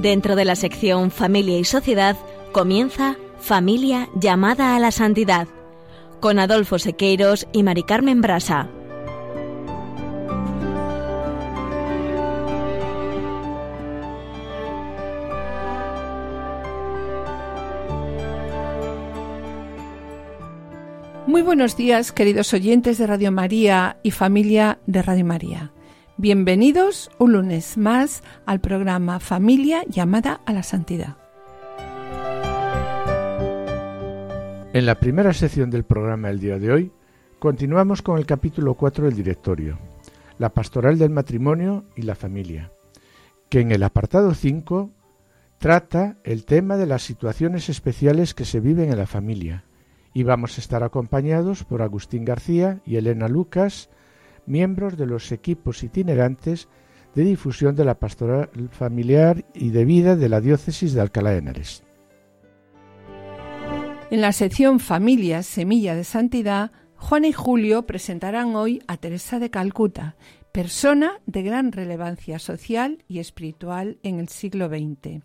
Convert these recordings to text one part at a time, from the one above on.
Dentro de la sección Familia y Sociedad comienza Familia llamada a la santidad con Adolfo Sequeiros y Mari Carmen Brasa. Muy buenos días, queridos oyentes de Radio María y familia de Radio María. Bienvenidos un lunes más al programa Familia llamada a la Santidad. En la primera sección del programa del día de hoy, continuamos con el capítulo 4 del directorio, la pastoral del matrimonio y la familia, que en el apartado 5 trata el tema de las situaciones especiales que se viven en la familia, y vamos a estar acompañados por Agustín García y Elena Lucas, miembros de los equipos itinerantes de difusión de la pastoral familiar y de vida de la diócesis de Alcalá de Henares. En la sección Familia, Semilla de Santidad, Juan y Julio presentarán hoy a Teresa de Calcuta, persona de gran relevancia social y espiritual en el siglo XX,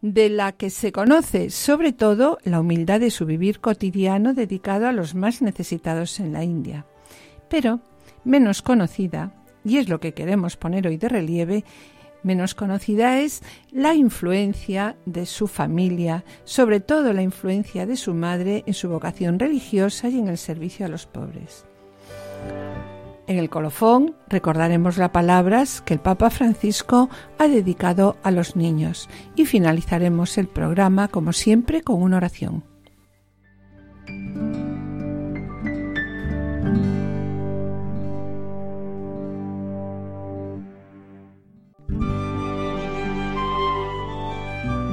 de la que se conoce sobre todo la humildad de su vivir cotidiano dedicado a los más necesitados en la India. Pero menos conocida, y es lo que queremos poner hoy de relieve, menos conocida es la influencia de su familia, sobre todo la influencia de su madre en su vocación religiosa y en el servicio a los pobres. En el colofón recordaremos las palabras que el Papa Francisco ha dedicado a los niños y finalizaremos el programa, como siempre, con una oración.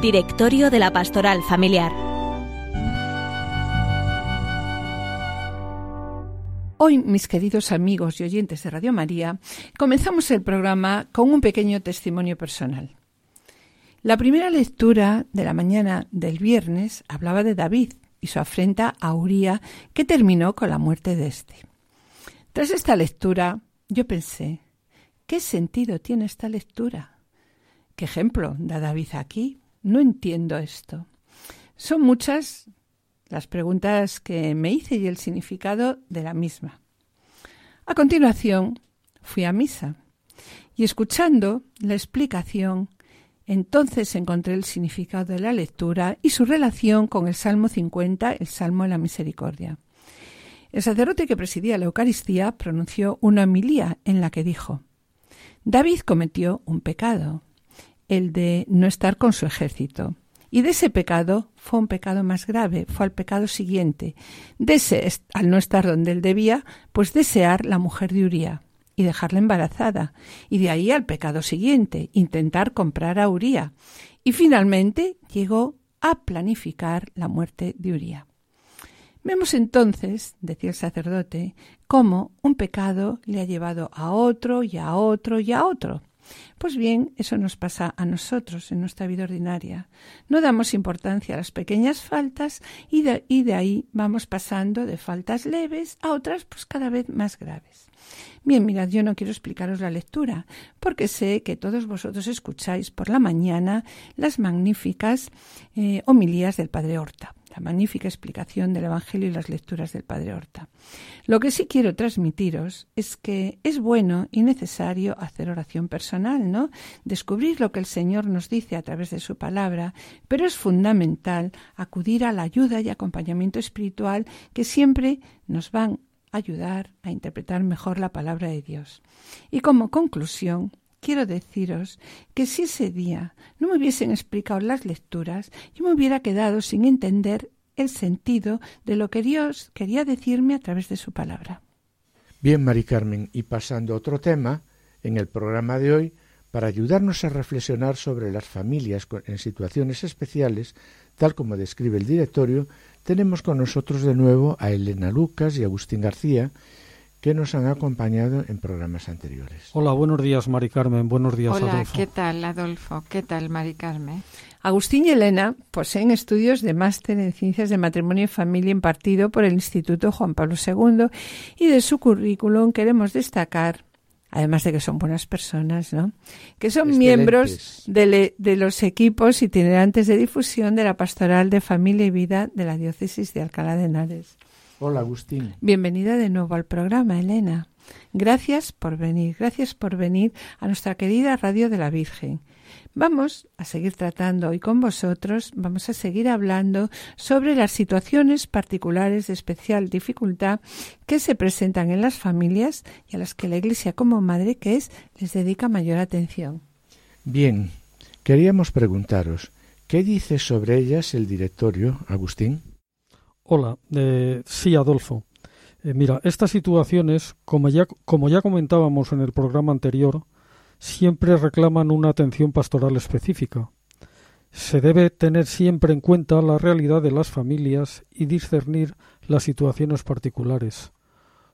Directorio de la Pastoral Familiar. Hoy, mis queridos amigos y oyentes de Radio María, comenzamos el programa con un pequeño testimonio personal. La primera lectura de la mañana del viernes hablaba de David y su afrenta a Uría, que terminó con la muerte de éste. Tras esta lectura, yo pensé, ¿qué sentido tiene esta lectura? ¿Qué ejemplo da David aquí? No entiendo esto. Son muchas las preguntas que me hice y el significado de la misma. A continuación, fui a misa y escuchando la explicación, entonces encontré el significado de la lectura y su relación con el Salmo 50, el Salmo de la Misericordia. El sacerdote que presidía la Eucaristía pronunció una homilía en la que dijo David cometió un pecado, el de no estar con su ejército. Y de ese pecado fue un pecado más grave, fue al pecado siguiente, de al no estar donde él debía, pues desear la mujer de Uría y dejarla embarazada, y de ahí al pecado siguiente, intentar comprar a Uría, y finalmente llegó a planificar la muerte de Uría. Vemos entonces, decía el sacerdote, cómo un pecado le ha llevado a otro y a otro y a otro. Pues bien, eso nos pasa a nosotros en nuestra vida ordinaria. No damos importancia a las pequeñas faltas y de, ahí vamos pasando de faltas leves a otras pues cada vez más graves. Bien, mirad, yo no quiero explicaros la lectura, porque sé que todos vosotros escucháis por la mañana las magníficas eh, homilías del Padre Horta la magnífica explicación del Evangelio y las lecturas del Padre Horta. Lo que sí quiero transmitiros es que es bueno y necesario hacer oración personal, ¿no? Descubrir lo que el Señor nos dice a través de su palabra, pero es fundamental acudir a la ayuda y acompañamiento espiritual que siempre nos van a ayudar a interpretar mejor la palabra de Dios. Y como conclusión, quiero deciros que si ese día no me hubiesen explicado las lecturas, yo me hubiera quedado sin entender el sentido de lo que Dios quería decirme a través de su palabra. Bien, Mari Carmen, y pasando a otro tema, en el programa de hoy, para ayudarnos a reflexionar sobre las familias en situaciones especiales, tal como describe el directorio, tenemos con nosotros de nuevo a Elena Lucas y Agustín García, que nos han acompañado en programas anteriores. Hola, buenos días, Mari Carmen. Buenos días, Hola, Adolfo. ¿qué tal, Adolfo? ¿Qué tal, Mari Carmen? Agustín y Elena poseen estudios de máster en Ciencias de Matrimonio y Familia impartido por el Instituto Juan Pablo II y de su currículum queremos destacar además de que son buenas personas, ¿no? Que son miembros de, de, los equipos itinerantes de difusión de la Pastoral de Familia y Vida de la Diócesis de Alcalá de Henares. Hola, Agustín. Bienvenida de nuevo al programa, Elena. Gracias por venir, gracias por venir a nuestra querida Radio de la Virgen. Vamos a seguir tratando hoy con vosotros, vamos a seguir hablando sobre las situaciones particulares de especial dificultad que se presentan en las familias y a las que la Iglesia como madre que es les dedica mayor atención. Bien, queríamos preguntaros, ¿qué dice sobre ellas el directorio, Agustín? Hola, sí, Adolfo. Eh, mira, estas situaciones, como ya, como ya comentábamos en el programa anterior, siempre reclaman una atención pastoral específica. Se debe tener siempre en cuenta la realidad de las familias y discernir las situaciones particulares.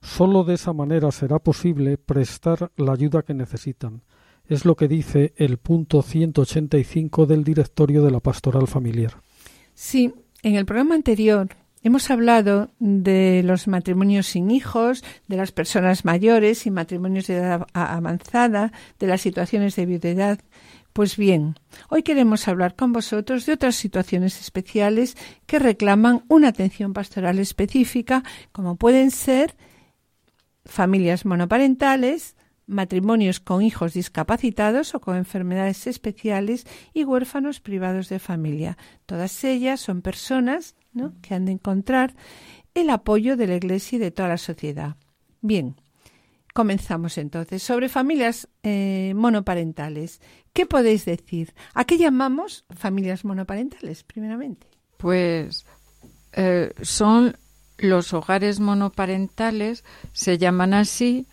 Solo de esa manera será posible prestar la ayuda que necesitan. Es lo que dice el punto 185 del directorio de la pastoral familiar. Sí, en el programa anterior Hemos hablado de los matrimonios sin hijos, de las personas mayores y matrimonios de edad avanzada, de las situaciones de viudedad. Pues bien, hoy queremos hablar con vosotros de otras situaciones especiales que reclaman una atención pastoral específica, como pueden ser familias monoparentales, matrimonios con hijos discapacitados o con enfermedades especiales y huérfanos privados de familia. Todas ellas son personas que han de encontrar el apoyo de la Iglesia y de toda la sociedad. Bien, comenzamos entonces. Sobre familias eh, monoparentales, ¿qué podéis decir? ¿A qué llamamos familias monoparentales, primeramente? Pues eh, son los hogares monoparentales, se llaman así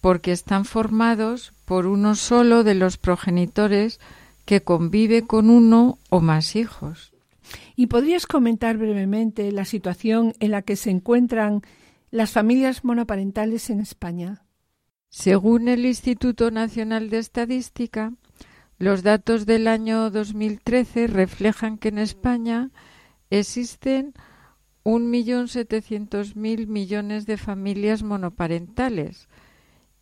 porque están formados por uno solo de los progenitores que convive con uno o más hijos. ¿Y podrías comentar brevemente la situación en la que se encuentran las familias monoparentales en España? Según el Instituto Nacional de Estadística, los datos del año 2013 reflejan que en España existen 1.700.000 millones de familias monoparentales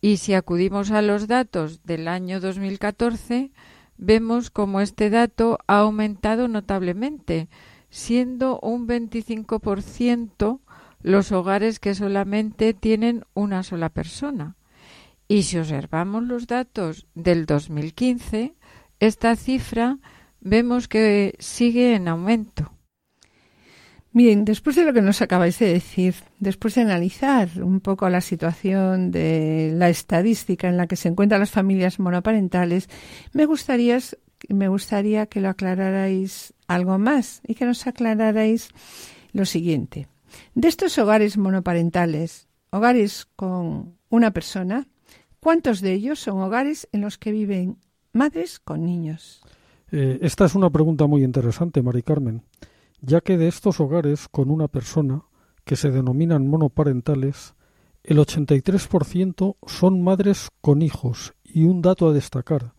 y si acudimos a los datos del año 2014, vemos como este dato ha aumentado notablemente, siendo un 25% los hogares que solamente tienen una sola persona. Y si observamos los datos del 2015, esta cifra vemos que sigue en aumento. Bien, después de lo que nos acabáis de decir, después de analizar un poco la situación de la estadística en la que se encuentran las familias monoparentales, me gustaría, que lo aclararais algo más y que nos aclararais lo siguiente. De estos hogares monoparentales, hogares con una persona, ¿cuántos de ellos son hogares en los que viven madres con niños? Eh, esta es una pregunta muy interesante, Mari Carmen ya que de estos hogares con una persona, que se denominan monoparentales, el 83% son madres con hijos y un dato a destacar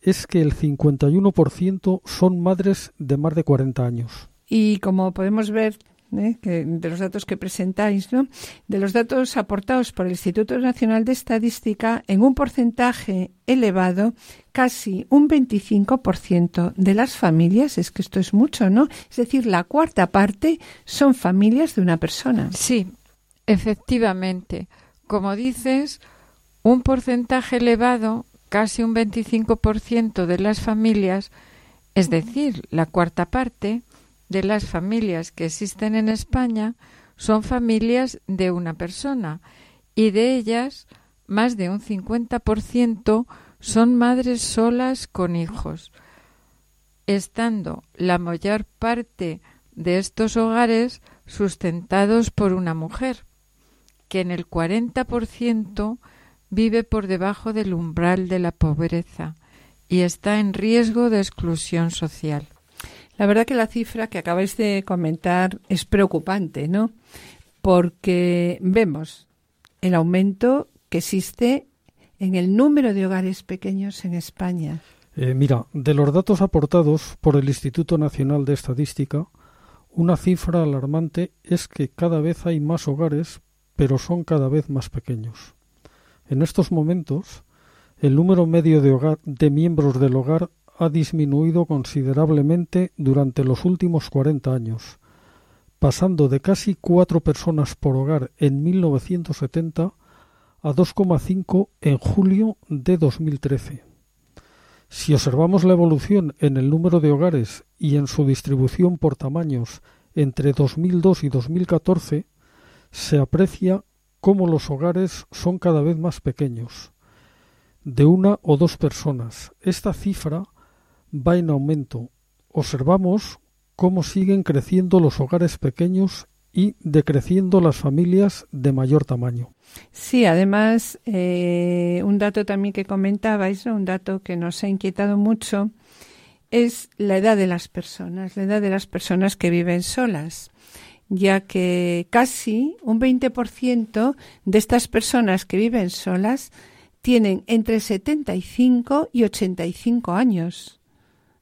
es que el 51% son madres de más de 40 años. Y como podemos ver ¿eh? de los datos que presentáis, ¿no? de los datos aportados por el Instituto Nacional de Estadística, en un porcentaje elevado, casi un 25% de las familias, es que esto es mucho, ¿no? Es decir, la cuarta parte son familias de una persona. Sí, efectivamente. Como dices, un porcentaje elevado, casi un 25% de las familias, es decir, la cuarta parte, de las familias que existen en España son familias de una persona y de ellas más de un 50% son madres solas con hijos, estando la mayor parte de estos hogares sustentados por una mujer, que en el 40% vive por debajo del umbral de la pobreza y está en riesgo de exclusión social. La verdad que la cifra que acabáis de comentar es preocupante, ¿no? Porque vemos el aumento que existe en el número de hogares pequeños en España. Eh, mira, de los datos aportados por el Instituto Nacional de Estadística, una cifra alarmante es que cada vez hay más hogares, pero son cada vez más pequeños. En estos momentos, el número medio de, de miembros del hogar ha disminuido considerablemente durante los últimos 40 años, pasando de casi cuatro personas por hogar en 1970 a 2,5 en julio de 2013. Si observamos la evolución en el número de hogares y en su distribución por tamaños entre 2002 y 2014, se aprecia cómo los hogares son cada vez más pequeños, de una o dos personas. Esta cifra va en aumento. Observamos cómo siguen creciendo los hogares pequeños y decreciendo las familias de mayor tamaño. Sí, además, eh, un dato también que comentabais, un dato que nos ha inquietado mucho, es la edad de las personas, la edad de las personas que viven solas, ya que casi un 20% de estas personas que viven solas tienen entre 75 y 85 años,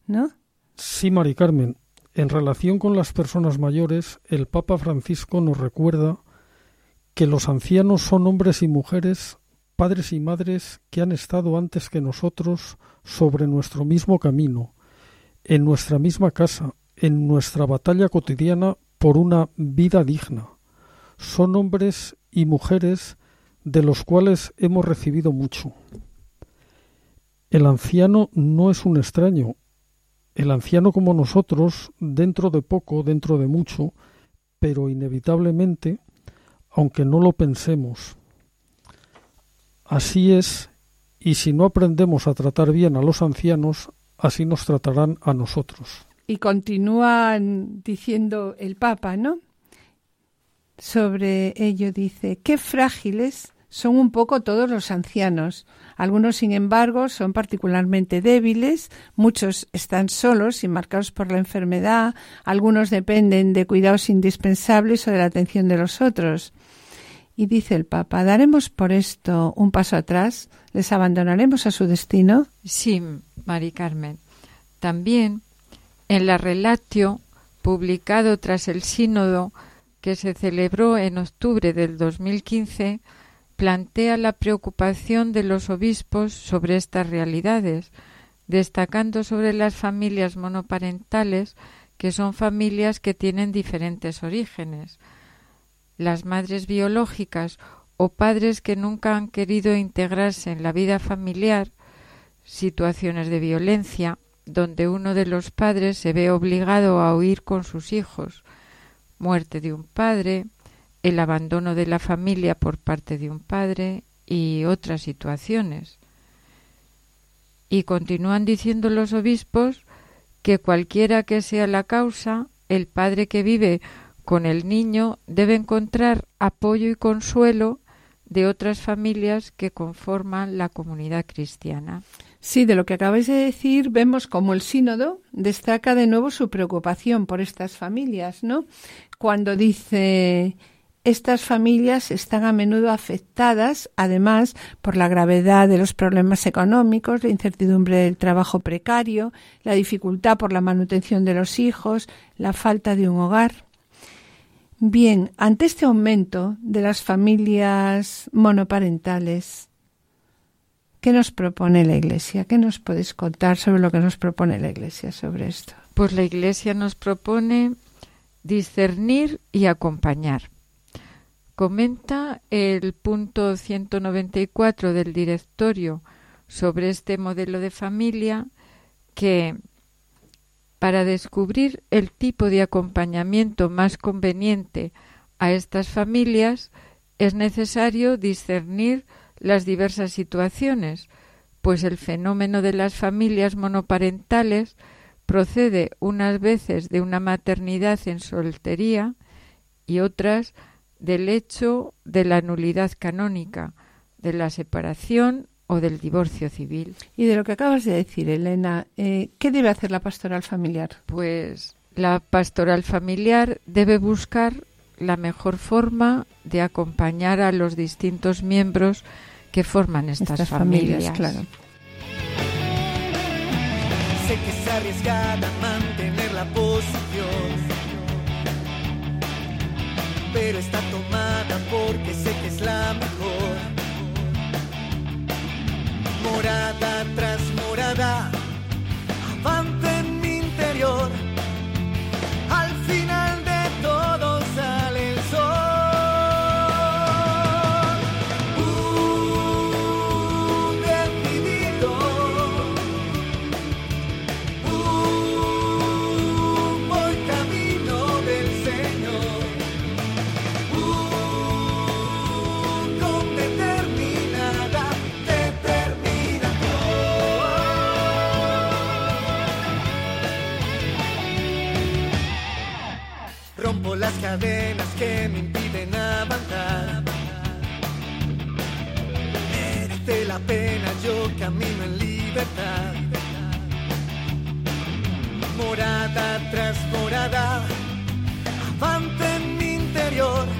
¿no? Sí, Mari Carmen. En relación con las personas mayores, el Papa Francisco nos recuerda que los ancianos son hombres y mujeres, padres y madres que han estado antes que nosotros sobre nuestro mismo camino, en nuestra misma casa, en nuestra batalla cotidiana por una vida digna. Son hombres y mujeres de los cuales hemos recibido mucho. El anciano no es un extraño, el anciano como nosotros, dentro de poco, dentro de mucho, pero inevitablemente, aunque no lo pensemos. Así es, y si no aprendemos a tratar bien a los ancianos, así nos tratarán a nosotros. Y continúan diciendo el Papa, ¿no? Sobre ello dice, qué frágiles son un poco todos los ancianos. Algunos, sin embargo, son particularmente débiles, muchos están solos y marcados por la enfermedad, algunos dependen de cuidados indispensables o de la atención de los otros. Y dice el Papa, ¿daremos por esto un paso atrás? ¿Les abandonaremos a su destino? Sí, Mari Carmen. También en la relatio publicado tras el sínodo que se celebró en octubre del 2015, plantea la preocupación de los obispos sobre estas realidades, destacando sobre las familias monoparentales, que son familias que tienen diferentes orígenes. Las madres biológicas o padres que nunca han querido integrarse en la vida familiar, situaciones de violencia, donde uno de los padres se ve obligado a huir con sus hijos, muerte de un padre, el abandono de la familia por parte de un padre y otras situaciones. Y continúan diciendo los obispos que cualquiera que sea la causa, el padre que vive con el niño debe encontrar apoyo y consuelo de otras familias que conforman la comunidad cristiana. Sí, de lo que acabáis de decir, vemos como el sínodo destaca de nuevo su preocupación por estas familias, ¿no? Cuando dice estas familias están a menudo afectadas, además, por la gravedad de los problemas económicos, la incertidumbre del trabajo precario, la dificultad por la manutención de los hijos, la falta de un hogar. Bien, ante este aumento de las familias monoparentales, ¿qué nos propone la Iglesia? ¿Qué nos podéis contar sobre lo que nos propone la Iglesia sobre esto? Pues la Iglesia nos propone discernir y acompañar. Comenta el punto 194 del directorio sobre este modelo de familia que para descubrir el tipo de acompañamiento más conveniente a estas familias es necesario discernir las diversas situaciones, pues el fenómeno de las familias monoparentales procede unas veces de una maternidad en soltería y otras del hecho de la nulidad canónica, de la separación o del divorcio civil. Y de lo que acabas de decir, Elena, eh, ¿qué debe hacer la pastoral familiar? Pues la pastoral familiar debe buscar la mejor forma de acompañar a los distintos miembros que forman estas, familias. Claro. Sé que es arriesgada mantener la posición pero está tomada porque sé que es la mejor. Las cadenas que me impiden avanzar. Merece la pena, yo camino en libertad. Morada tras morada, avante en mi interior.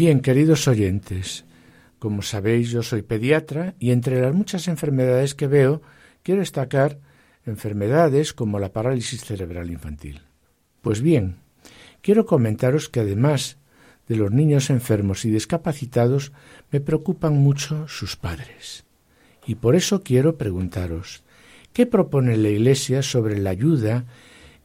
Bien, queridos oyentes, como sabéis yo soy pediatra y entre las muchas enfermedades que veo quiero destacar enfermedades como la parálisis cerebral infantil. Pues bien, quiero comentaros que además de los niños enfermos y discapacitados me preocupan mucho sus padres. Y por eso quiero preguntaros, ¿qué propone la Iglesia sobre la ayuda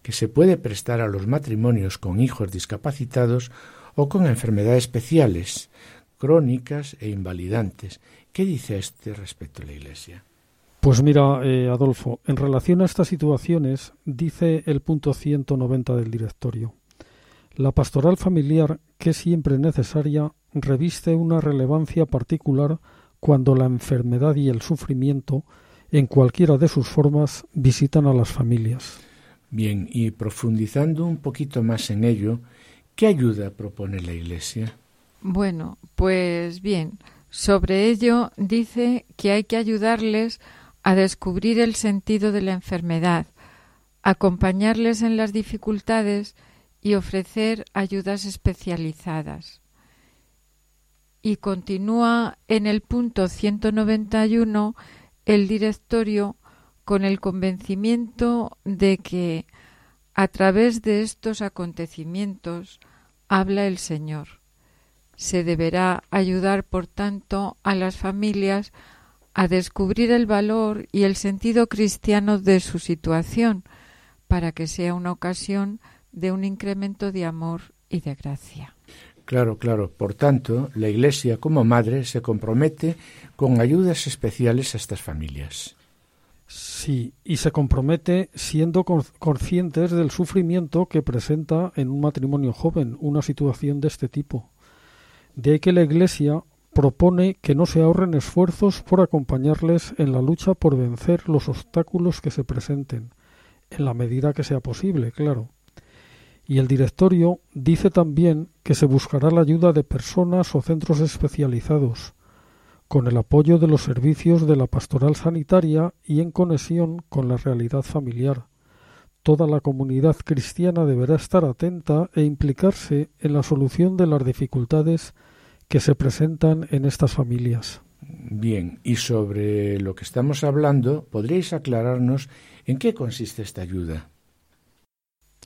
que se puede prestar a los matrimonios con hijos discapacitados o con enfermedades especiales, crónicas e invalidantes. ¿Qué dice a este respecto la Iglesia? Pues mira, eh, Adolfo, en relación a estas situaciones, dice el punto 190 del directorio. La pastoral familiar, que es siempre necesaria, reviste una relevancia particular cuando la enfermedad y el sufrimiento, en cualquiera de sus formas, visitan a las familias. Bien, y profundizando un poquito más en ello, ¿qué ayuda propone la Iglesia? Bueno, pues bien, sobre ello dice que hay que ayudarles a descubrir el sentido de la enfermedad, acompañarles en las dificultades y ofrecer ayudas especializadas. Y continúa en el punto 191 el directorio con el convencimiento de que a través de estos acontecimientos habla el Señor. Se deberá ayudar, por tanto, a las familias a descubrir el valor y el sentido cristiano de su situación, para que sea una ocasión de un incremento de amor y de gracia. Claro, claro. Por tanto, la Iglesia como madre se compromete con ayudas especiales a estas familias. Sí, y se compromete siendo conscientes del sufrimiento que presenta en un matrimonio joven una situación de este tipo. De ahí que la Iglesia propone que no se ahorren esfuerzos por acompañarles en la lucha por vencer los obstáculos que se presenten, en la medida que sea posible, claro. Y el directorio dice también que se buscará la ayuda de personas o centros especializados, con el apoyo de los servicios de la pastoral sanitaria y en conexión con la realidad familiar. Toda la comunidad cristiana deberá estar atenta e implicarse en la solución de las dificultades que se presentan en estas familias. Bien, y sobre lo que estamos hablando, ¿podríais aclararnos en qué consiste esta ayuda?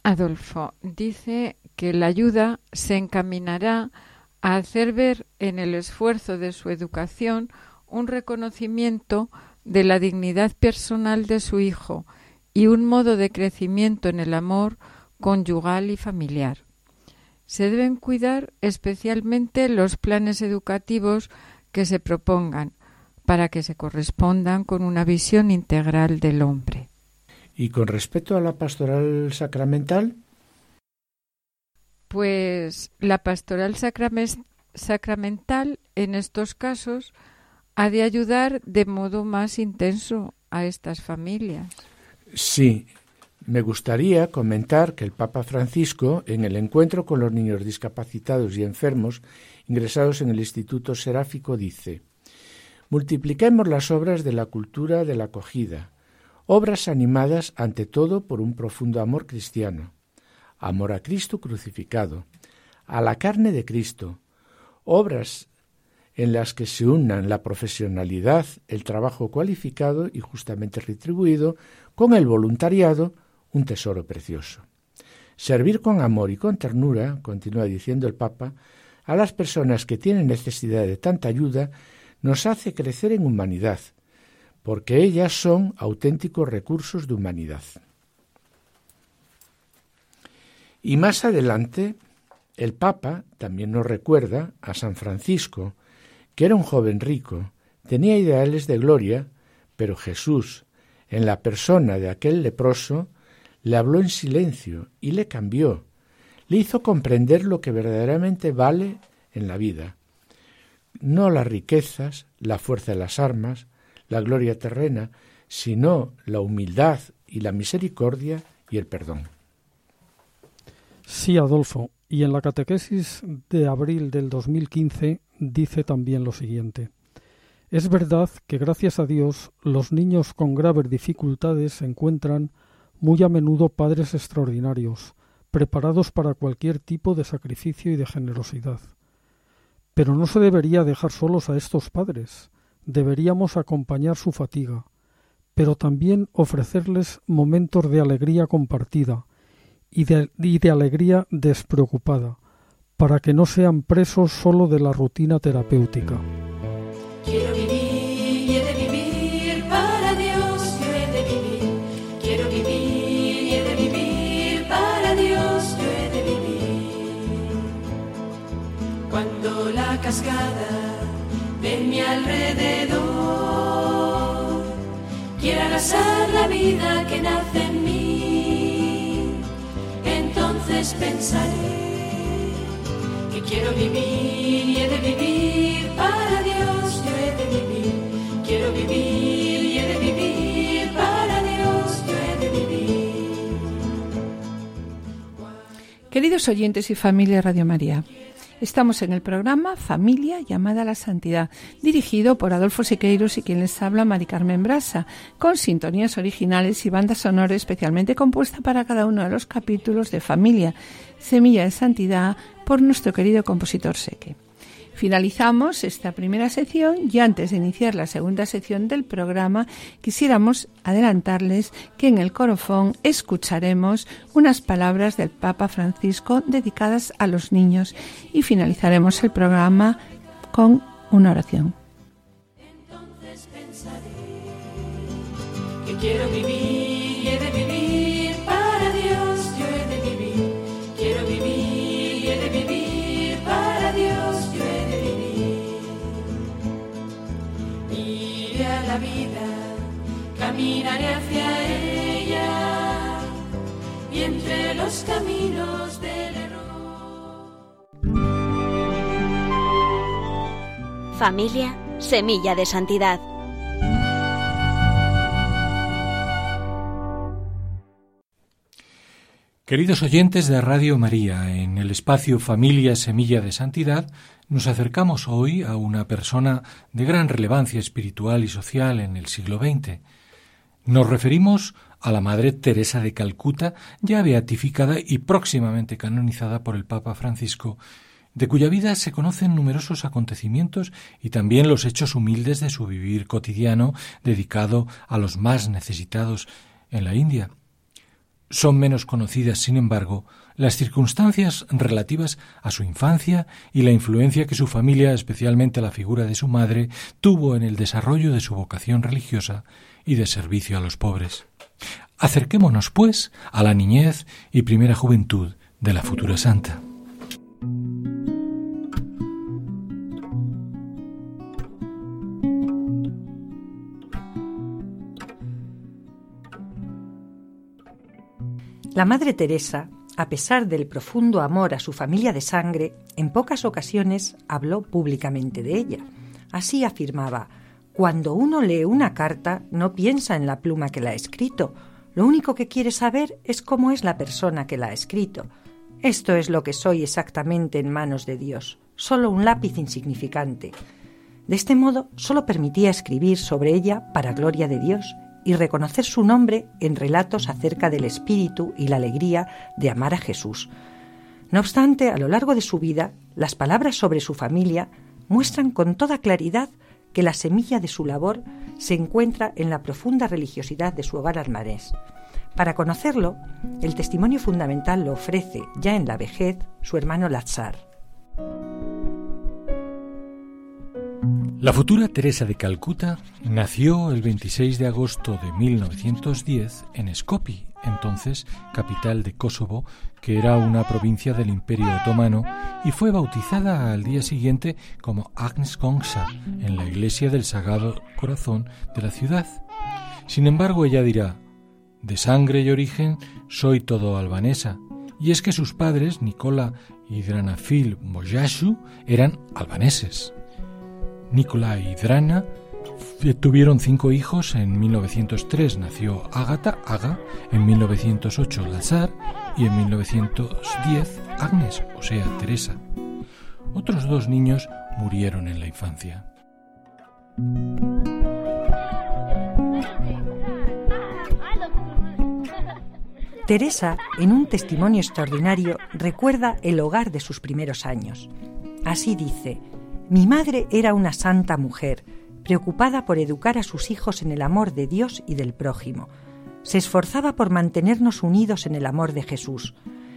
Adolfo dice que la ayuda se encaminará a hacer ver en el esfuerzo de su educación un reconocimiento de la dignidad personal de su hijo y un modo de crecimiento en el amor conyugal y familiar. Se deben cuidar especialmente los planes educativos que se propongan para que se correspondan con una visión integral del hombre. ¿Y con respecto a la pastoral sacramental? Pues la pastoral sacramental en estos casos ha de ayudar de modo más intenso a estas familias. Sí, me gustaría comentar que el Papa Francisco, en el encuentro con los niños discapacitados y enfermos ingresados en el Instituto Seráfico, dice Multipliquemos las obras de la cultura de la acogida, obras animadas ante todo por un profundo amor cristiano amor a Cristo crucificado, a la carne de Cristo, obras en las que se unan la profesionalidad, el trabajo cualificado y justamente retribuido, con el voluntariado, un tesoro precioso. Servir con amor y con ternura, continúa diciendo el Papa, a las personas que tienen necesidad de tanta ayuda, nos hace crecer en humanidad, porque ellas son auténticos recursos de humanidad. Y más adelante, el Papa también nos recuerda a San Francisco, que era un joven rico, tenía ideales de gloria, pero Jesús, en la persona de aquel leproso, le habló en silencio y le cambió, le hizo comprender lo que verdaderamente vale en la vida. No las riquezas, la fuerza de las armas, la gloria terrena, sino la humildad y la misericordia y el perdón. Sí, Adolfo, y en la catequesis de abril del 2015 dice también lo siguiente. Es verdad que gracias a Dios los niños con graves dificultades encuentran muy a menudo padres extraordinarios, preparados para cualquier tipo de sacrificio y de generosidad. Pero no se debería dejar solos a estos padres, deberíamos acompañar su fatiga, pero también ofrecerles momentos de alegría compartida, y de, alegría despreocupada, para que no sean presos solo de la rutina terapéutica. Quiero vivir y he de vivir para Dios, yo he de vivir. Quiero vivir y he de vivir para Dios, yo he de vivir. Cuando la cascada de mi alrededor quiera arrasar la vida que nace en mí pensaré que quiero vivir y he de vivir para Dios, yo he de vivir, quiero vivir y he de vivir para Dios, yo he de vivir. Queridos oyentes y familia Radio María, Estamos en el programa Familia llamada a la Santidad, dirigido por Adolfo Sequeiros y quien les habla Mari Carmen Brasa, con sintonías originales y banda sonora especialmente compuesta para cada uno de los capítulos de Familia, Semilla de Santidad, por nuestro querido compositor Seque. Finalizamos esta primera sección y antes de iniciar la segunda sección del programa quisiéramos adelantarles que en el corofón escucharemos unas palabras del Papa Francisco dedicadas a los niños y finalizaremos el programa con una oración. Entonces pensaré que quiero vivir caminaré hacia ella y entre los caminos del error. Familia, semilla de santidad. Queridos oyentes de Radio María, en el espacio Familia Semilla de Santidad, nos acercamos hoy a una persona de gran relevancia espiritual y social en el siglo XX. Nos referimos a la Madre Teresa de Calcuta, ya beatificada y próximamente canonizada por el Papa Francisco, de cuya vida se conocen numerosos acontecimientos y también los hechos humildes de su vivir cotidiano dedicado a los más necesitados en la India. Son menos conocidas, sin embargo, las circunstancias relativas a su infancia y la influencia que su familia, especialmente la figura de su madre, tuvo en el desarrollo de su vocación religiosa y de servicio a los pobres. Acerquémonos, pues, a la niñez y primera juventud de la futura santa. La Madre Teresa, a pesar del profundo amor a su familia de sangre, en pocas ocasiones habló públicamente de ella. Así afirmaba, cuando uno lee una carta no piensa en la pluma que la ha escrito, lo único que quiere saber es cómo es la persona que la ha escrito. Esto es lo que soy exactamente en manos de Dios, solo un lápiz insignificante. De este modo, solo permitía escribir sobre ella para gloria de Dios y reconocer su nombre en relatos acerca del espíritu y la alegría de amar a Jesús. No obstante, a lo largo de su vida, las palabras sobre su familia muestran con toda claridad que la semilla de su labor se encuentra en la profunda religiosidad de su hogar almarés. Para conocerlo, el testimonio fundamental lo ofrece, ya en la vejez, su hermano Lazar. La futura Teresa de Calcuta nació el 26 de agosto de 1910 en Skopje, entonces capital de Kosovo, que era una provincia del Imperio Otomano, y fue bautizada al día siguiente como Agnes Kongsa en la iglesia del Sagrado Corazón de la ciudad. Sin embargo, ella dirá, de sangre y origen soy todo albanesa, y es que sus padres, Nicola y Dranafil Mojashu, eran albaneses. Nicola y Drana tuvieron cinco hijos. En 1903 nació Ágata, Aga, en 1908 Lazar y en 1910 Agnes, o sea, Teresa. Otros dos niños murieron en la infancia. Teresa, en un testimonio extraordinario, recuerda el hogar de sus primeros años. Así dice, mi madre era una santa mujer, preocupada por educar a sus hijos en el amor de Dios y del prójimo. Se esforzaba por mantenernos unidos en el amor de Jesús.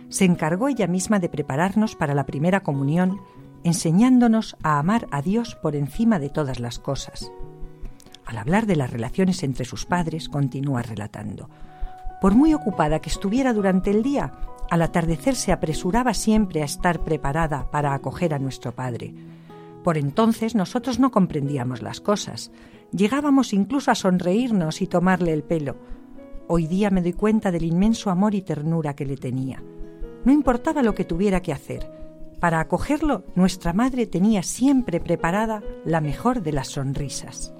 Se encargó ella misma de prepararnos para la primera comunión, enseñándonos a amar a Dios por encima de todas las cosas. Al hablar de las relaciones entre sus padres, continúa relatando. Por muy ocupada que estuviera durante el día, al atardecer se apresuraba siempre a estar preparada para acoger a nuestro Padre. Por entonces nosotros no comprendíamos las cosas. Llegábamos incluso a sonreírnos y tomarle el pelo. Hoy día me doy cuenta del inmenso amor y ternura que le tenía. No importaba lo que tuviera que hacer. Para acogerlo, nuestra madre tenía siempre preparada la mejor de las sonrisas.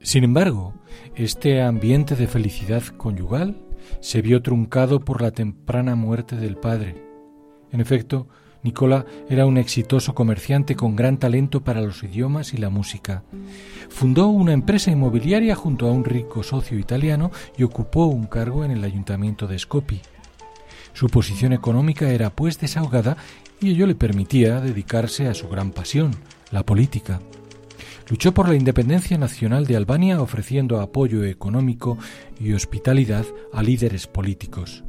Sin embargo, este ambiente de felicidad conyugal se vio truncado por la temprana muerte del padre. En efecto, Nicola era un exitoso comerciante con gran talento para los idiomas y la música. Fundó una empresa inmobiliaria junto a un rico socio italiano y ocupó un cargo en el ayuntamiento de Skopje. Su posición económica era pues desahogada y ello le permitía dedicarse a su gran pasión, la política. Luchó por la independencia nacional de Albania ofreciendo apoyo económico y hospitalidad a líderes políticos.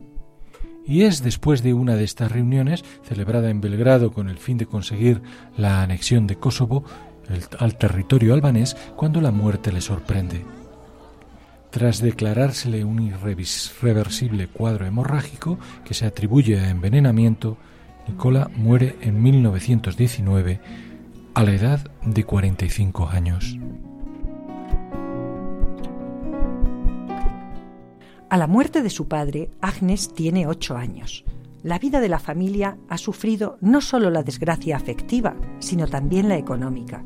Y es después de una de estas reuniones, celebrada en Belgrado con el fin de conseguir la anexión de Kosovo al territorio albanés, cuando la muerte le sorprende. Tras declarársele un irreversible cuadro hemorrágico que se atribuye a envenenamiento, Nicola muere en 1919 a la edad de 45 años. A la muerte de su padre, Agnes tiene ocho años. La vida de la familia ha sufrido no solo la desgracia afectiva, sino también la económica.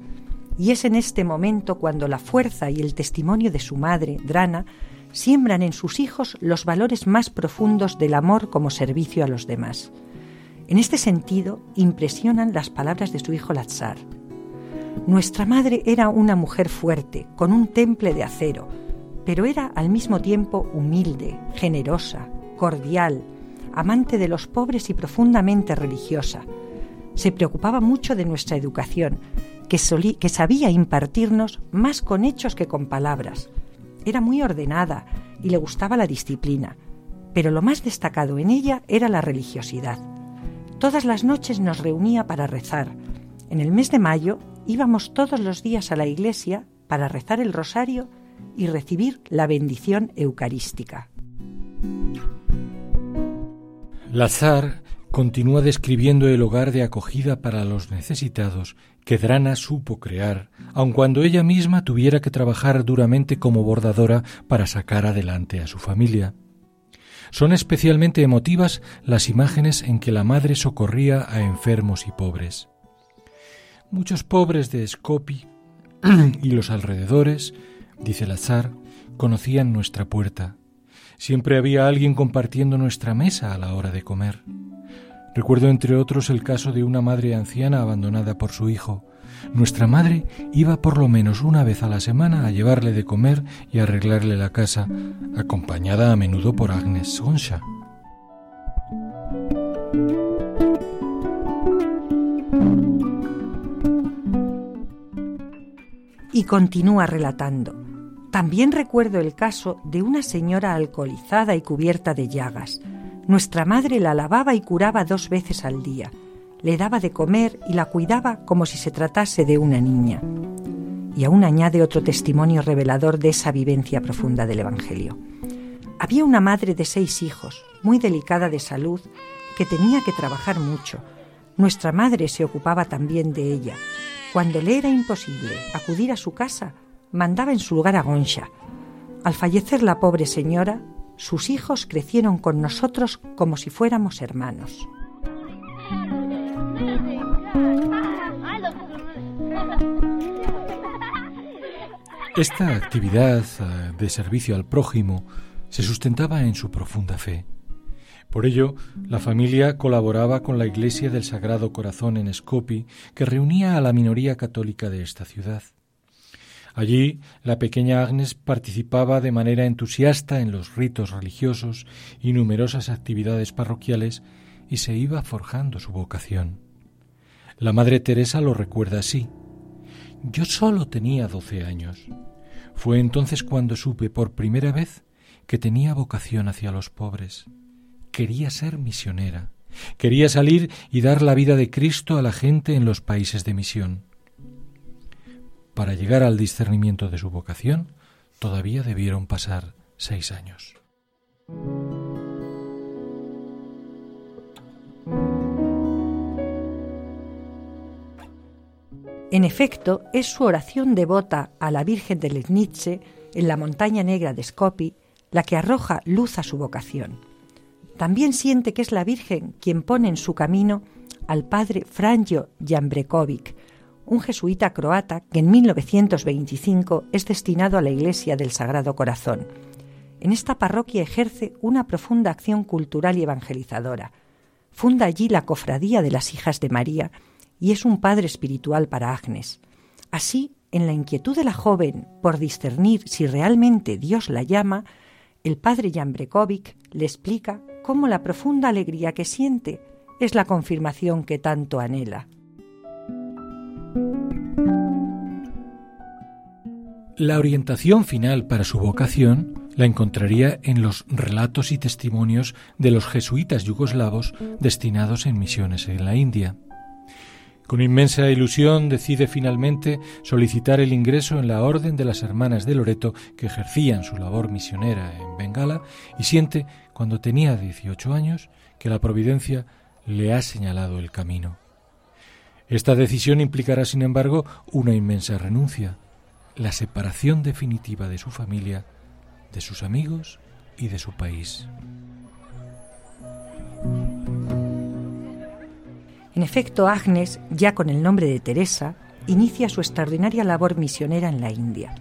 y es en este momento cuando la fuerza y el testimonio de su madre, Drana, siembran en sus hijos los valores más profundos del amor como servicio a los demás. En este sentido, impresionan las palabras de su hijo Lazar. Nuestra madre era una mujer fuerte, con un temple de acero, pero era al mismo tiempo humilde, generosa, cordial, amante de los pobres y profundamente religiosa. Se preocupaba mucho de nuestra educación, que, que sabía impartirnos más con hechos que con palabras. Era muy ordenada y le gustaba la disciplina, pero lo más destacado en ella era la religiosidad. Todas las noches nos reunía para rezar. En el mes de mayo íbamos todos los días a la iglesia para rezar el rosario y recibir la bendición eucarística. Lazar continúa describiendo el hogar de acogida para los necesitados que Drana supo crear, aun cuando ella misma tuviera que trabajar duramente como bordadora para sacar adelante a su familia. Son especialmente emotivas las imágenes en que la madre socorría a enfermos y pobres. Muchos pobres de Skopi y los alrededores, dice Lazar, conocían nuestra puerta. Siempre había alguien compartiendo nuestra mesa a la hora de comer. Recuerdo entre otros el caso de una madre anciana abandonada por su hijo. Nuestra madre iba por lo menos una vez a la semana a llevarle de comer y arreglarle la casa, acompañada a menudo por Agnes Sonsha. Y continúa relatando. También recuerdo el caso de una señora alcoholizada y cubierta de llagas. Nuestra madre la lavaba y curaba dos veces al día. Le daba de comer y la cuidaba como si se tratase de una niña. Y aún añade otro testimonio revelador de esa vivencia profunda del Evangelio. Había una madre de seis hijos, muy delicada de salud, que tenía que trabajar mucho. Nuestra madre se ocupaba también de ella. Cuando le era imposible acudir a su casa, mandaba en su lugar a Gonsha. Al fallecer la pobre señora, sus hijos crecieron con nosotros como si fuéramos hermanos. Esta actividad eh, de servicio al prójimo se sustentaba en su profunda fe. Por ello, la familia colaboraba con la Iglesia del Sagrado Corazón en Skopje, que reunía a la minoría católica de esta ciudad. Allí la pequeña Agnes participaba de manera entusiasta en los ritos religiosos y numerosas actividades parroquiales y se iba forjando su vocación. La Madre Teresa lo recuerda así. Yo solo tenía doce años. Fue entonces cuando supe por primera vez que tenía vocación hacia los pobres. Quería ser misionera. Quería salir y dar la vida de Cristo a la gente en los países de misión. Para llegar al discernimiento de su vocación, todavía debieron pasar seis años. En efecto, es su oración devota a la Virgen de Lesnice en la montaña negra de Skopi la que arroja luz a su vocación. También siente que es la Virgen quien pone en su camino al padre Franjo Jambrekovic, un jesuita croata que en 1925 es destinado a la Iglesia del Sagrado Corazón. En esta parroquia ejerce una profunda acción cultural y evangelizadora. Funda allí la Cofradía de las Hijas de María y es un padre espiritual para Agnes. Así, en la inquietud de la joven por discernir si realmente Dios la llama, el padre Jan Brekovic le explica cómo la profunda alegría que siente es la confirmación que tanto anhela. La orientación final para su vocación la encontraría en los relatos y testimonios de los jesuitas yugoslavos destinados en misiones en la India. Con inmensa ilusión decide finalmente solicitar el ingreso en la Orden de las Hermanas de Loreto que ejercían su labor misionera en Bengala y siente, cuando tenía 18 años, que la Providencia le ha señalado el camino. Esta decisión implicará, sin embargo, una inmensa renuncia, la separación definitiva de su familia, de sus amigos y de su país. En efecto, Agnes, ya con el nombre de Teresa, inicia su extraordinaria labor misionera en la India.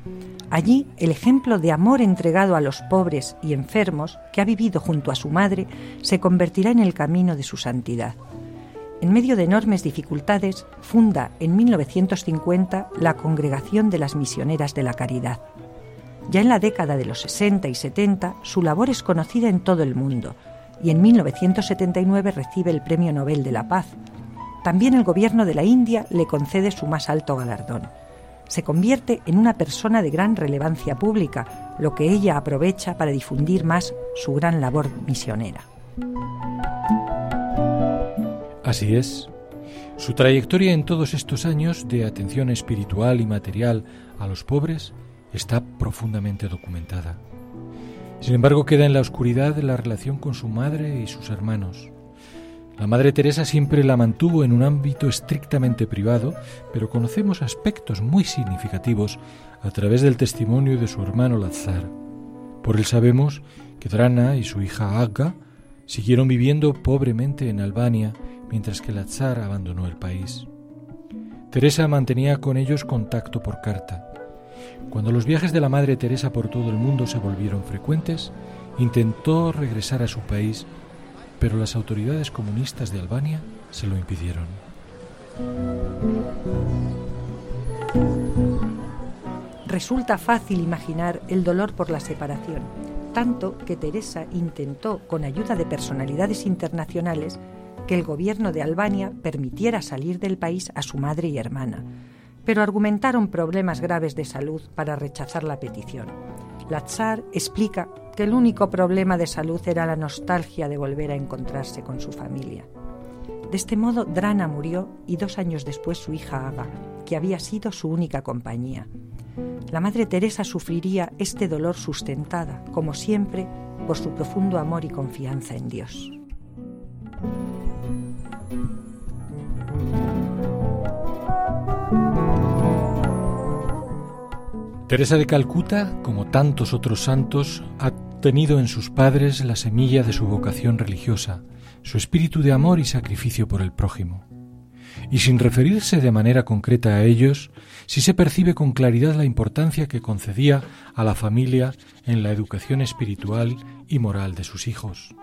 Allí, el ejemplo de amor entregado a los pobres y enfermos que ha vivido junto a su madre se convertirá en el camino de su santidad. En medio de enormes dificultades, funda en 1950 la Congregación de las Misioneras de la Caridad. Ya en la década de los 60 y 70, su labor es conocida en todo el mundo y en 1979 recibe el Premio Nobel de la Paz. También el gobierno de la India le concede su más alto galardón. Se convierte en una persona de gran relevancia pública, lo que ella aprovecha para difundir más su gran labor misionera. Así es. Su trayectoria en todos estos años de atención espiritual y material a los pobres está profundamente documentada. Sin embargo, queda en la oscuridad la relación con su madre y sus hermanos. La Madre Teresa siempre la mantuvo en un ámbito estrictamente privado, pero conocemos aspectos muy significativos a través del testimonio de su hermano Lazar. Por él sabemos que Drana y su hija Agga siguieron viviendo pobremente en Albania mientras que Lazar abandonó el país. Teresa mantenía con ellos contacto por carta. Cuando los viajes de la Madre Teresa por todo el mundo se volvieron frecuentes, intentó regresar a su país, pero las autoridades comunistas de Albania se lo impidieron. Resulta fácil imaginar el dolor por la separación, tanto que Teresa intentó, con ayuda de personalidades internacionales, que el gobierno de Albania permitiera salir del país a su madre y hermana, pero argumentaron problemas graves de salud para rechazar la petición. Lazar explica que el único problema de salud era la nostalgia de volver a encontrarse con su familia. De este modo, Drana murió y dos años después su hija Aga, que había sido su única compañía. La Madre Teresa sufriría este dolor sustentada, como siempre, por su profundo amor y confianza en Dios. Teresa de Calcuta, como tantos otros santos, ha tenido en sus padres la semilla de su vocación religiosa, su espíritu de amor y sacrificio por el prójimo. Y sin referirse de manera concreta a ellos, sí se percibe con claridad la importancia que concedía a la familia en la educación espiritual y moral de sus hijos.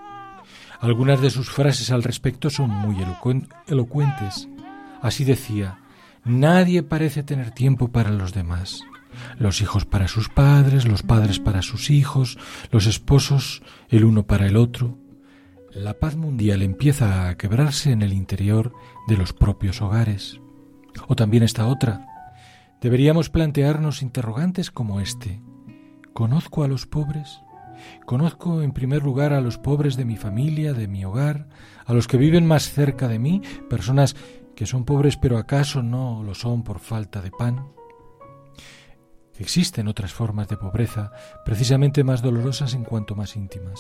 Algunas de sus frases al respecto son muy elocuentes. Así decía, nadie parece tener tiempo para los demás los hijos para sus padres, los padres para sus hijos, los esposos el uno para el otro. La paz mundial empieza a quebrarse en el interior de los propios hogares. O también esta otra. Deberíamos plantearnos interrogantes como este. ¿Conozco a los pobres? Conozco en primer lugar a los pobres de mi familia, de mi hogar, a los que viven más cerca de mí, personas que son pobres pero acaso no lo son por falta de pan. Existen otras formas de pobreza, precisamente más dolorosas en cuanto más íntimas.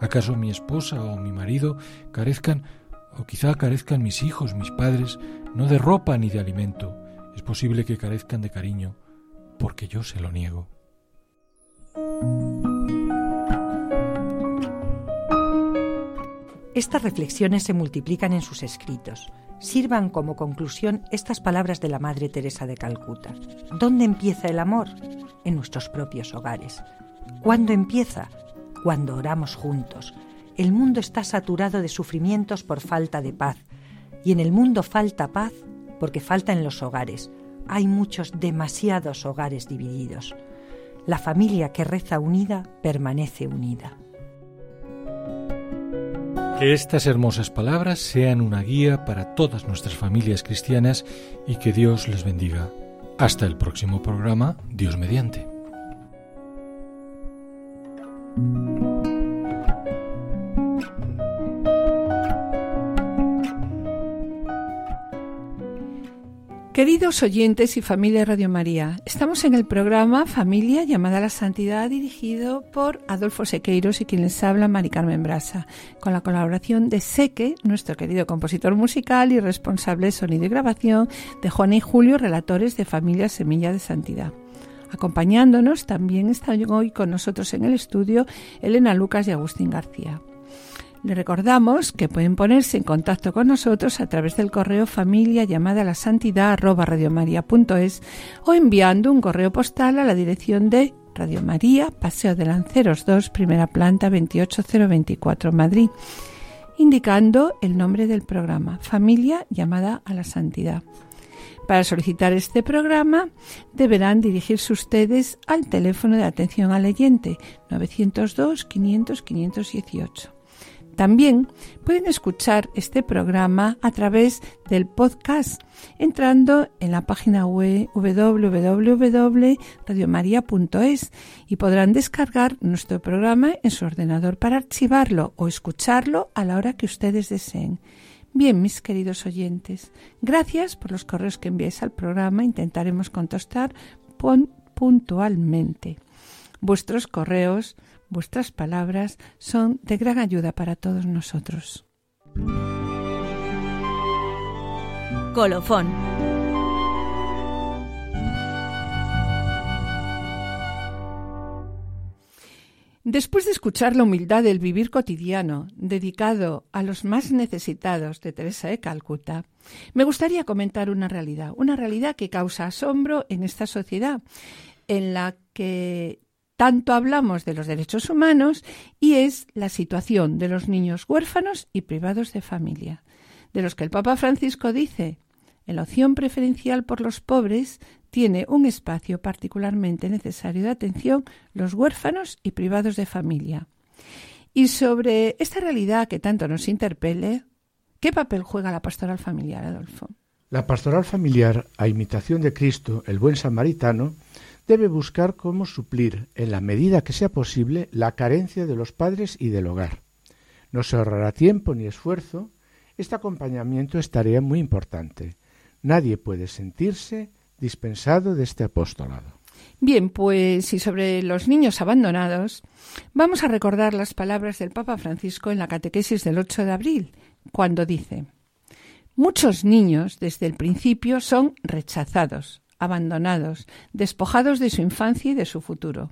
¿Acaso mi esposa o mi marido carezcan, o quizá carezcan mis hijos, mis padres, no de ropa ni de alimento? Es posible que carezcan de cariño, porque yo se lo niego. Estas reflexiones se multiplican en sus escritos sirvan como conclusión estas palabras de la Madre Teresa de Calcuta. ¿Dónde empieza el amor? En nuestros propios hogares. ¿Cuándo empieza? Cuando oramos juntos. El mundo está saturado de sufrimientos por falta de paz. Y en el mundo falta paz porque falta en los hogares. Hay muchos, demasiados hogares divididos. La familia que reza unida permanece unida. Que estas hermosas palabras sean una guía para todas nuestras familias cristianas y que Dios les bendiga. Hasta el próximo programa, Dios mediante. Queridos oyentes y familia de Radio María, estamos en el programa Familia llamada a la Santidad dirigido por Adolfo Sequeiros y quien les habla Mari Carmen Brasa, con la colaboración de Seque, nuestro querido compositor musical y responsable de sonido y grabación, de Juana y Julio, relatores de Familia Semilla de Santidad. Acompañándonos también están hoy con nosotros en el estudio Elena Lucas y Agustín García. Le recordamos que pueden ponerse en contacto con nosotros a través del correo familia llamada la santidad arroba radiomaria.es o enviando un correo postal a la dirección de Radio María, Paseo de Lanceros 2, primera planta 28024, Madrid, indicando el nombre del programa, Familia llamada a la Santidad. Para solicitar este programa deberán dirigirse ustedes al teléfono de atención al oyente 902 500 518. También pueden escuchar este programa a través del podcast entrando en la página web www.radiomaria.es y podrán descargar nuestro programa en su ordenador para archivarlo o escucharlo a la hora que ustedes deseen. Bien, mis queridos oyentes, gracias por los correos que enviáis al programa. Intentaremos contestar puntualmente. Vuestros correos Vuestras palabras son de gran ayuda para todos nosotros. Colofón. Después de escuchar la humildad del vivir cotidiano dedicado a los más necesitados de Teresa de Calcuta, me gustaría comentar una realidad, una realidad que causa asombro en esta sociedad, en la que tanto hablamos de los derechos humanos y es la situación de los niños huérfanos y privados de familia, de los que el Papa Francisco dice, la opción preferencial por los pobres tiene un espacio particularmente necesario de atención los huérfanos y privados de familia. Y sobre esta realidad que tanto nos interpele, ¿qué papel juega la pastoral familiar, Adolfo? La pastoral familiar, a imitación de Cristo, el buen samaritano, debe buscar cómo suplir, en la medida que sea posible, la carencia de los padres y del hogar. No se ahorrará tiempo ni esfuerzo. Este acompañamiento es tarea muy importante. Nadie puede sentirse dispensado de este apostolado. Bien, pues y sobre los niños abandonados, vamos a recordar las palabras del Papa Francisco en la catequesis del 8 de abril, cuando dice, Muchos niños desde el principio son rechazados, abandonados, despojados de su infancia y de su futuro.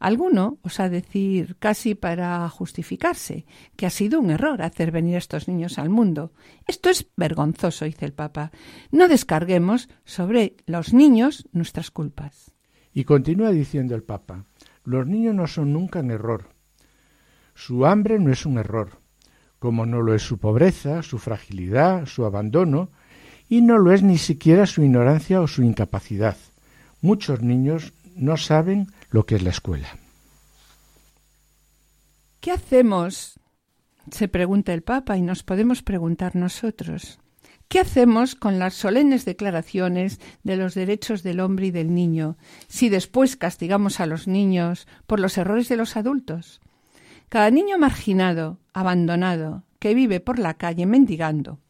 Alguno osa decir, casi para justificarse, que ha sido un error hacer venir a estos niños al mundo. Esto es vergonzoso, dice el Papa. No descarguemos sobre los niños nuestras culpas. Y continúa diciendo el Papa, los niños no son nunca un error. Su hambre no es un error, como no lo es su pobreza, su fragilidad, su abandono, y no lo es ni siquiera su ignorancia o su incapacidad. Muchos niños no saben lo que es la escuela. ¿Qué hacemos? se pregunta el Papa y nos podemos preguntar nosotros. ¿Qué hacemos con las solemnes declaraciones de los derechos del hombre y del niño si después castigamos a los niños por los errores de los adultos? Cada niño marginado, abandonado, que vive por la calle mendigando,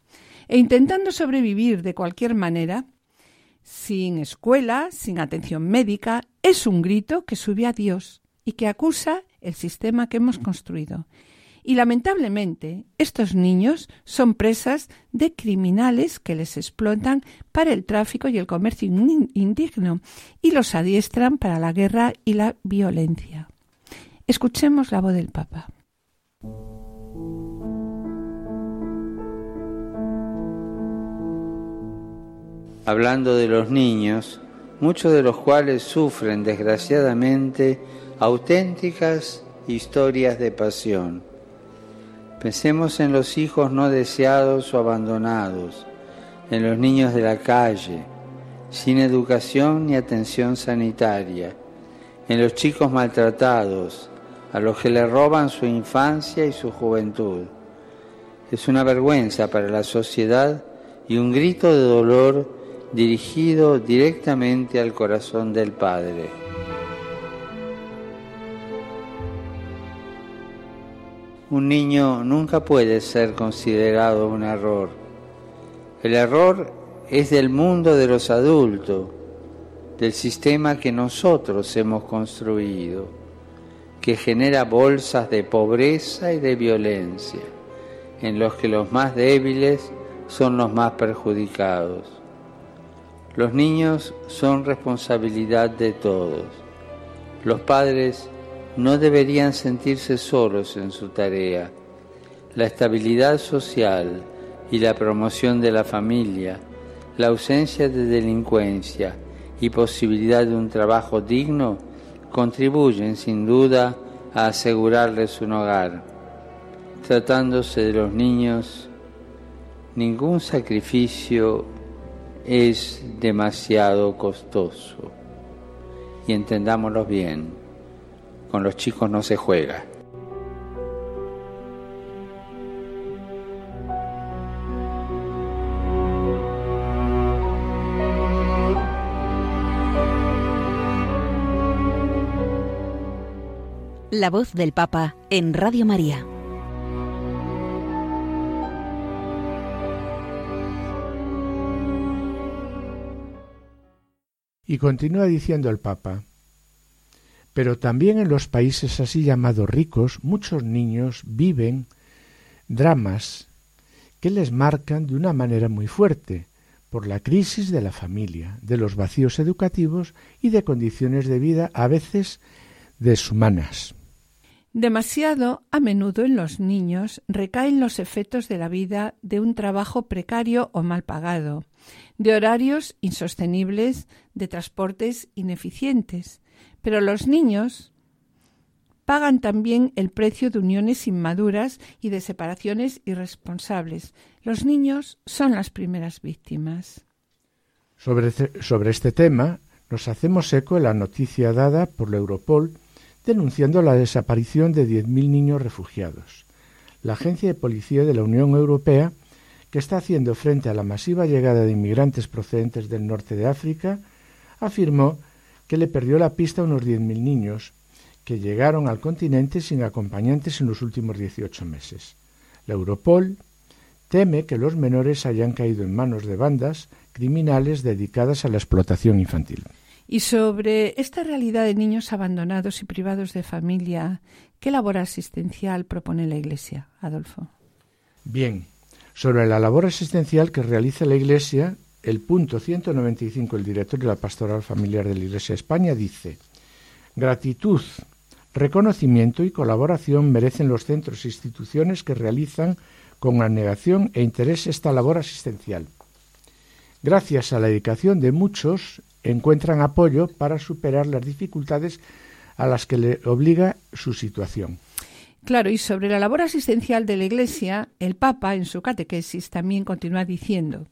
e intentando sobrevivir de cualquier manera, sin escuela, sin atención médica, es un grito que sube a Dios y que acusa el sistema que hemos construido. Y lamentablemente, estos niños son presas de criminales que les explotan para el tráfico y el comercio indigno y los adiestran para la guerra y la violencia. Escuchemos la voz del Papa. Hablando de los niños, muchos de los cuales sufren desgraciadamente auténticas historias de pasión. Pensemos en los hijos no deseados o abandonados, en los niños de la calle, sin educación ni atención sanitaria, en los chicos maltratados, a los que le roban su infancia y su juventud. Es una vergüenza para la sociedad y un grito de dolor dirigido directamente al corazón del Padre. Un niño nunca puede ser considerado un error. El error es del mundo de los adultos, del sistema que nosotros hemos construido, que genera bolsas de pobreza y de violencia, en los que los más débiles son los más perjudicados. Los niños son responsabilidad de todos. Los padres no deberían sentirse solos en su tarea. la estabilidad social y la promoción de la familia, la ausencia de delincuencia y posibilidad de un trabajo digno contribuyen sin duda a asegurarles un hogar. Tratándose de los niños, ningún sacrificio es demasiado costoso. Y entendámoslo bien, con los chicos no se juega. La voz del Papa en Radio María. Y continúa diciendo el Papa, pero también en los países así llamados ricos muchos niños viven dramas que les marcan de una manera muy fuerte por la crisis de la familia, de los vacíos educativos y de condiciones de vida a veces deshumanas. Demasiado a menudo en los niños recaen los efectos de la vida de un trabajo precario o mal pagado, de horarios insostenibles, de transportes ineficientes. Pero los niños pagan también el precio de uniones inmaduras y de separaciones irresponsables. Los niños son las primeras víctimas. Sobre, sobre este tema nos hacemos eco de la noticia dada por la Europol denunciando la desaparición de 10.000 niños refugiados. La Agencia de Policía de la Unión Europea, que está haciendo frente a la masiva llegada de inmigrantes procedentes del norte de África, afirmó que le perdió la pista a unos 10.000 niños que llegaron al continente sin acompañantes en los últimos 18 meses. La Europol teme que los menores hayan caído en manos de bandas criminales dedicadas a la explotación infantil. Y sobre esta realidad de niños abandonados y privados de familia, ¿qué labor asistencial propone la Iglesia, Adolfo? Bien, sobre la labor asistencial que realiza la Iglesia, el punto 195 del director de la Pastoral Familiar de la Iglesia de España dice, gratitud, reconocimiento y colaboración merecen los centros e instituciones que realizan con abnegación e interés esta labor asistencial. Gracias a la dedicación de muchos, encuentran apoyo para superar las dificultades a las que le obliga su situación. Claro, y sobre la labor asistencial de la Iglesia, el Papa, en su catequesis, también continúa diciendo,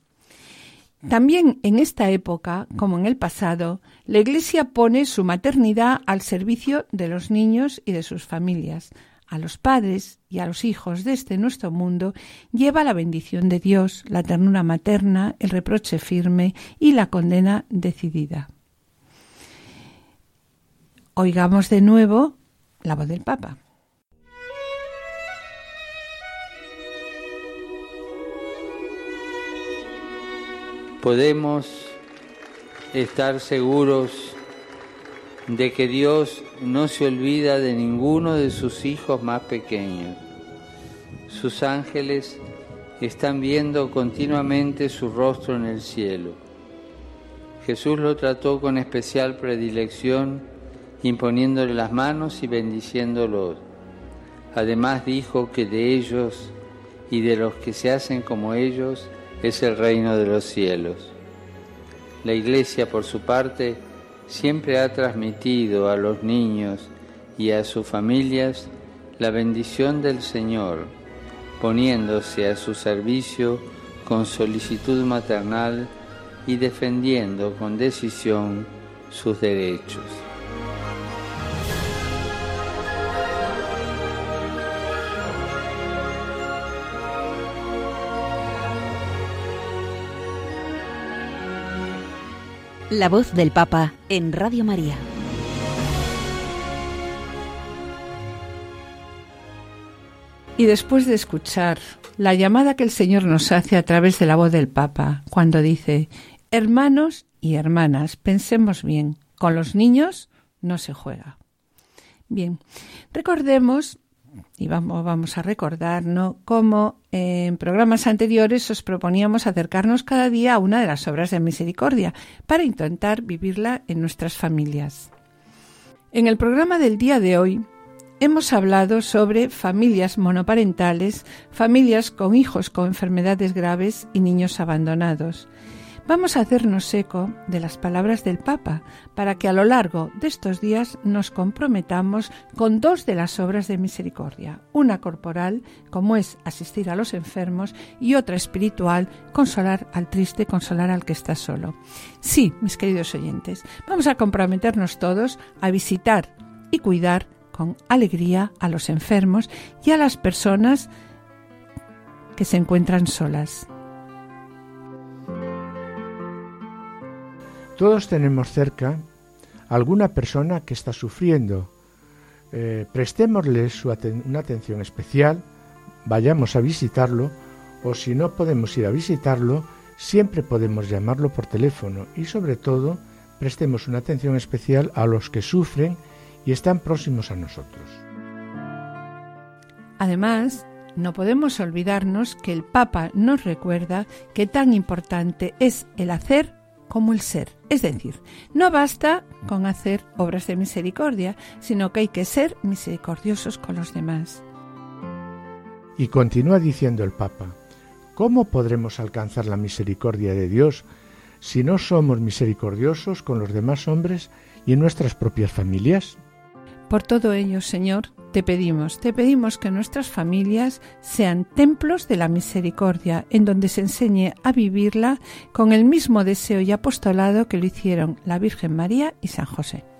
también en esta época, como en el pasado, la Iglesia pone su maternidad al servicio de los niños y de sus familias. A los padres y a los hijos de este nuestro mundo lleva la bendición de Dios, la ternura materna, el reproche firme y la condena decidida. Oigamos de nuevo la voz del Papa. podemos estar seguros de que Dios no se olvida de ninguno de sus hijos más pequeños. Sus ángeles están viendo continuamente su rostro en el cielo. Jesús lo trató con especial predilección, imponiéndole las manos y bendiciéndolos. Además dijo que de ellos y de los que se hacen como ellos, es el reino de los cielos. La Iglesia, por su parte, siempre ha transmitido a los niños y a sus familias la bendición del Señor, poniéndose a su servicio con solicitud maternal y defendiendo con decisión sus derechos. La voz del Papa en Radio María. Y después de escuchar la llamada que el Señor nos hace a través de la voz del Papa, cuando dice, hermanos y hermanas, pensemos bien, con los niños no se juega. Bien, recordemos y vamos, vamos a recordar, ¿no? Cómo en programas anteriores os proponíamos acercarnos cada día a una de las obras de misericordia para intentar vivirla en nuestras familias. En el programa del día de hoy hemos hablado sobre familias monoparentales, familias con hijos con enfermedades graves y niños abandonados. Vamos a hacernos eco de las palabras del Papa para que a lo largo de estos días nos comprometamos con dos de las obras de misericordia, una corporal, como es asistir a los enfermos, y otra espiritual, consolar al triste, consolar al que está solo. Sí, mis queridos oyentes, vamos a comprometernos todos a visitar y cuidar con alegría a los enfermos y a las personas que se encuentran solas. Todos tenemos cerca alguna persona que está sufriendo. Eh, prestémosle su una atención especial, vayamos a visitarlo o si no podemos ir a visitarlo, siempre podemos llamarlo por teléfono y sobre todo prestemos una atención especial a los que sufren y están próximos a nosotros. Además, no podemos olvidarnos que el Papa nos recuerda que tan importante es el hacer como el ser. Es decir, no basta con hacer obras de misericordia, sino que hay que ser misericordiosos con los demás. Y continúa diciendo el Papa, ¿cómo podremos alcanzar la misericordia de Dios si no somos misericordiosos con los demás hombres y en nuestras propias familias? Por todo ello, Señor, te pedimos, te pedimos que nuestras familias sean templos de la misericordia, en donde se enseñe a vivirla con el mismo deseo y apostolado que lo hicieron la Virgen María y San José.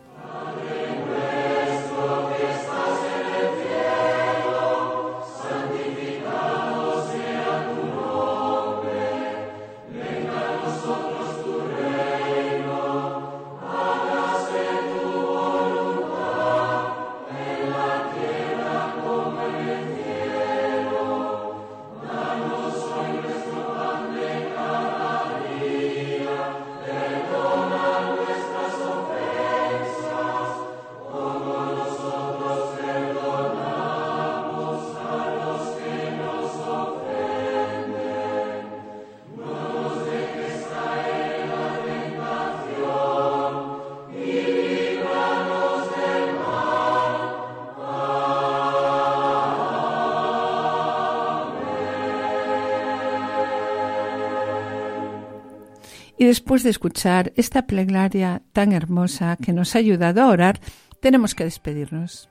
Y después de escuchar esta plegaria tan hermosa que nos ha ayudado a orar, tenemos que despedirnos.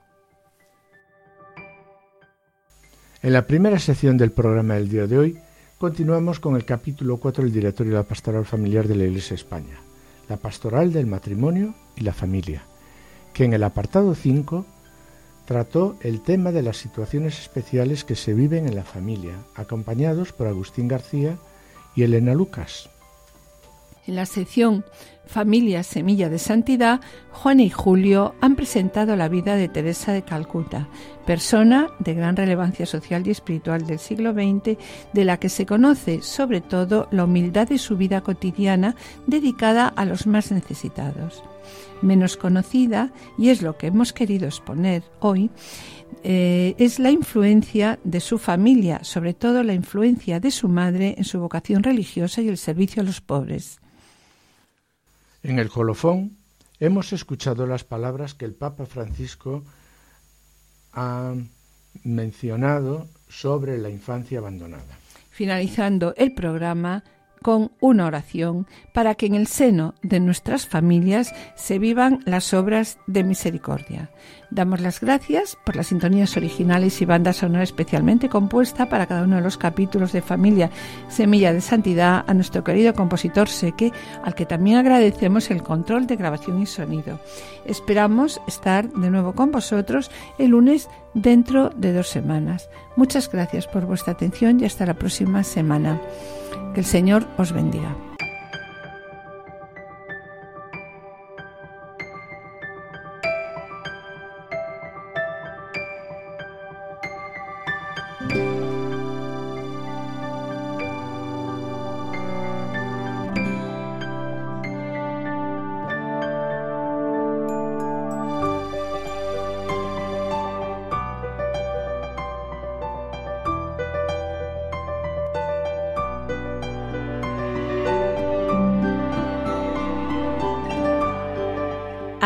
En la primera sección del programa del día de hoy, continuamos con el capítulo 4 del Directorio de la Pastoral Familiar de la Iglesia España, la pastoral del matrimonio y la familia, que en el apartado 5 trató el tema de las situaciones especiales que se viven en la familia, acompañados por Agustín García y Elena Lucas. En la sección Familia Semilla de Santidad, Juan y Julio han presentado la vida de Teresa de Calcuta, persona de gran relevancia social y espiritual del siglo XX, de la que se conoce sobre todo la humildad de su vida cotidiana dedicada a los más necesitados. Menos conocida, y es lo que hemos querido exponer hoy, eh, es la influencia de su familia, sobre todo la influencia de su madre en su vocación religiosa y el servicio a los pobres. En el colofón hemos escuchado las palabras que el Papa Francisco ha mencionado sobre la infancia abandonada. Finalizando el programa, con una oración para que en el seno de nuestras familias se vivan las obras de misericordia. Damos las gracias por las sintonías originales y banda sonora especialmente compuesta para cada uno de los capítulos de Familia Semilla de Santidad a nuestro querido compositor Seque, al que también agradecemos el control de grabación y sonido. Esperamos estar de nuevo con vosotros el lunes dentro de dos semanas. Muchas gracias por vuestra atención y hasta la próxima semana. Que el Señor os bendiga.